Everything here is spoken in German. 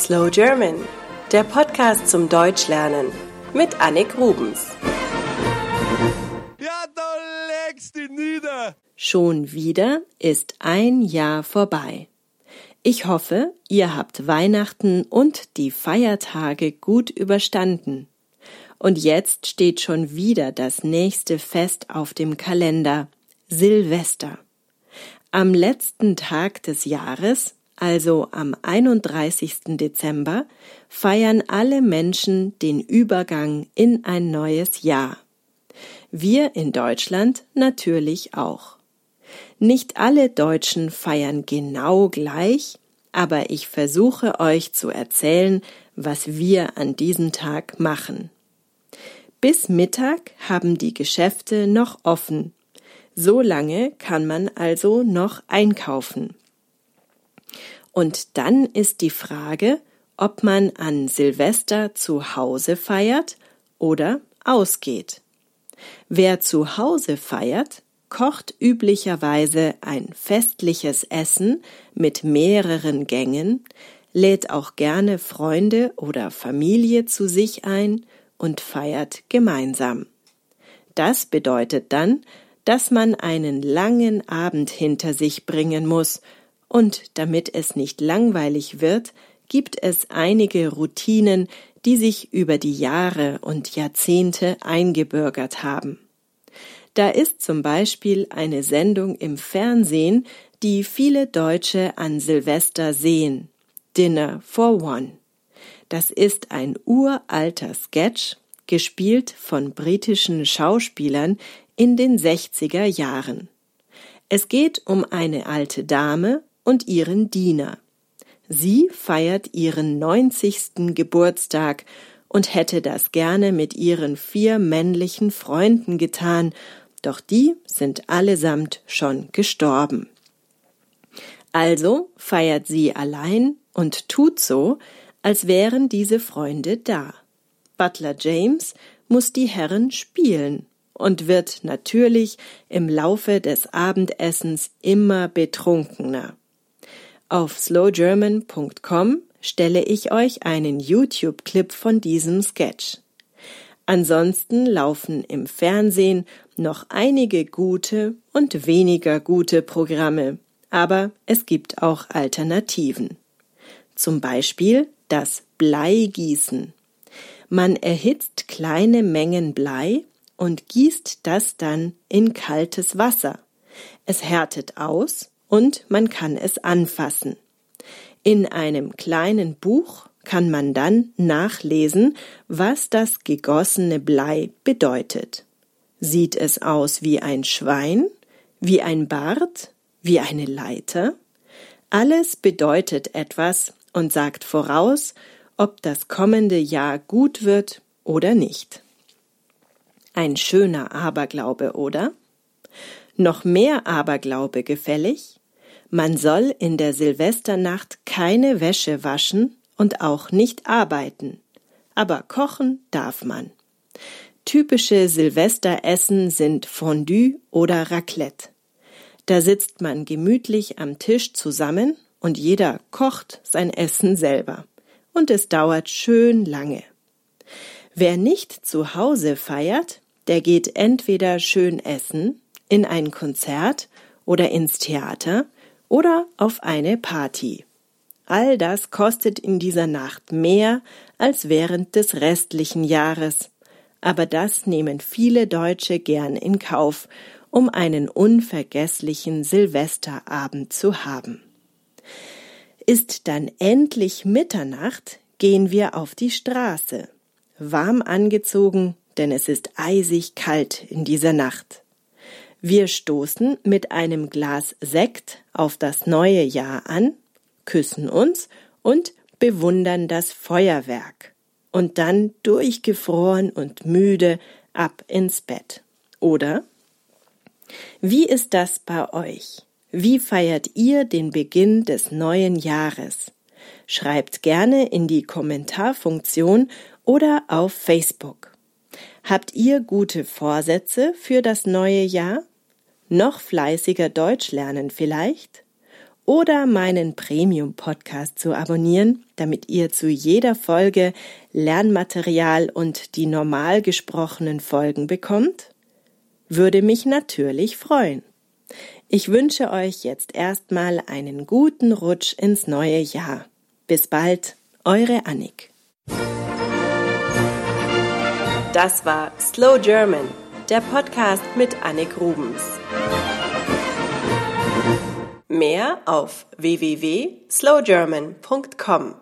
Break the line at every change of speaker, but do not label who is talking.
Slow German, der Podcast zum Deutschlernen mit Annik Rubens.
Ja, da legst du nieder.
Schon wieder ist ein Jahr vorbei. Ich hoffe, ihr habt Weihnachten und die Feiertage gut überstanden. Und jetzt steht schon wieder das nächste Fest auf dem Kalender, Silvester. Am letzten Tag des Jahres, also am 31. Dezember, feiern alle Menschen den Übergang in ein neues Jahr. Wir in Deutschland natürlich auch. Nicht alle Deutschen feiern genau gleich, aber ich versuche euch zu erzählen, was wir an diesem Tag machen. Bis Mittag haben die Geschäfte noch offen so lange kann man also noch einkaufen. Und dann ist die Frage, ob man an Silvester zu Hause feiert oder ausgeht. Wer zu Hause feiert, kocht üblicherweise ein festliches Essen mit mehreren Gängen, lädt auch gerne Freunde oder Familie zu sich ein und feiert gemeinsam. Das bedeutet dann, dass man einen langen Abend hinter sich bringen muss, und damit es nicht langweilig wird, gibt es einige Routinen, die sich über die Jahre und Jahrzehnte eingebürgert haben. Da ist zum Beispiel eine Sendung im Fernsehen, die viele Deutsche an Silvester sehen. Dinner for One. Das ist ein uralter Sketch, gespielt von britischen Schauspielern in den 60er Jahren. Es geht um eine alte Dame und ihren Diener. Sie feiert ihren 90. Geburtstag und hätte das gerne mit ihren vier männlichen Freunden getan, doch die sind allesamt schon gestorben. Also feiert sie allein und tut so, als wären diese Freunde da. Butler James muss die Herren spielen und wird natürlich im Laufe des Abendessens immer betrunkener. Auf slowgerman.com stelle ich euch einen YouTube-Clip von diesem Sketch. Ansonsten laufen im Fernsehen noch einige gute und weniger gute Programme, aber es gibt auch Alternativen. Zum Beispiel das Bleigießen. Man erhitzt kleine Mengen Blei und gießt das dann in kaltes Wasser. Es härtet aus und man kann es anfassen. In einem kleinen Buch kann man dann nachlesen, was das gegossene Blei bedeutet. Sieht es aus wie ein Schwein, wie ein Bart, wie eine Leiter? Alles bedeutet etwas und sagt voraus, ob das kommende Jahr gut wird oder nicht. Ein schöner Aberglaube, oder? Noch mehr Aberglaube gefällig? Man soll in der Silvesternacht keine Wäsche waschen und auch nicht arbeiten. Aber kochen darf man. Typische Silvesteressen sind Fondue oder Raclette. Da sitzt man gemütlich am Tisch zusammen und jeder kocht sein Essen selber. Und es dauert schön lange. Wer nicht zu Hause feiert, der geht entweder schön essen, in ein Konzert oder ins Theater oder auf eine Party. All das kostet in dieser Nacht mehr als während des restlichen Jahres, aber das nehmen viele Deutsche gern in Kauf, um einen unvergesslichen Silvesterabend zu haben. Ist dann endlich Mitternacht, gehen wir auf die Straße warm angezogen, denn es ist eisig kalt in dieser Nacht. Wir stoßen mit einem Glas Sekt auf das neue Jahr an, küssen uns und bewundern das Feuerwerk. Und dann durchgefroren und müde ab ins Bett. Oder? Wie ist das bei euch? Wie feiert ihr den Beginn des neuen Jahres? Schreibt gerne in die Kommentarfunktion oder auf Facebook. Habt ihr gute Vorsätze für das neue Jahr? Noch fleißiger Deutsch lernen vielleicht? oder meinen Premium-Podcast zu abonnieren, damit ihr zu jeder Folge Lernmaterial und die normal gesprochenen Folgen bekommt? Würde mich natürlich freuen. Ich wünsche euch jetzt erstmal einen guten Rutsch ins neue Jahr. Bis bald, eure Annik.
Das war Slow German, der Podcast mit Annik Rubens. Mehr auf www.slowgerman.com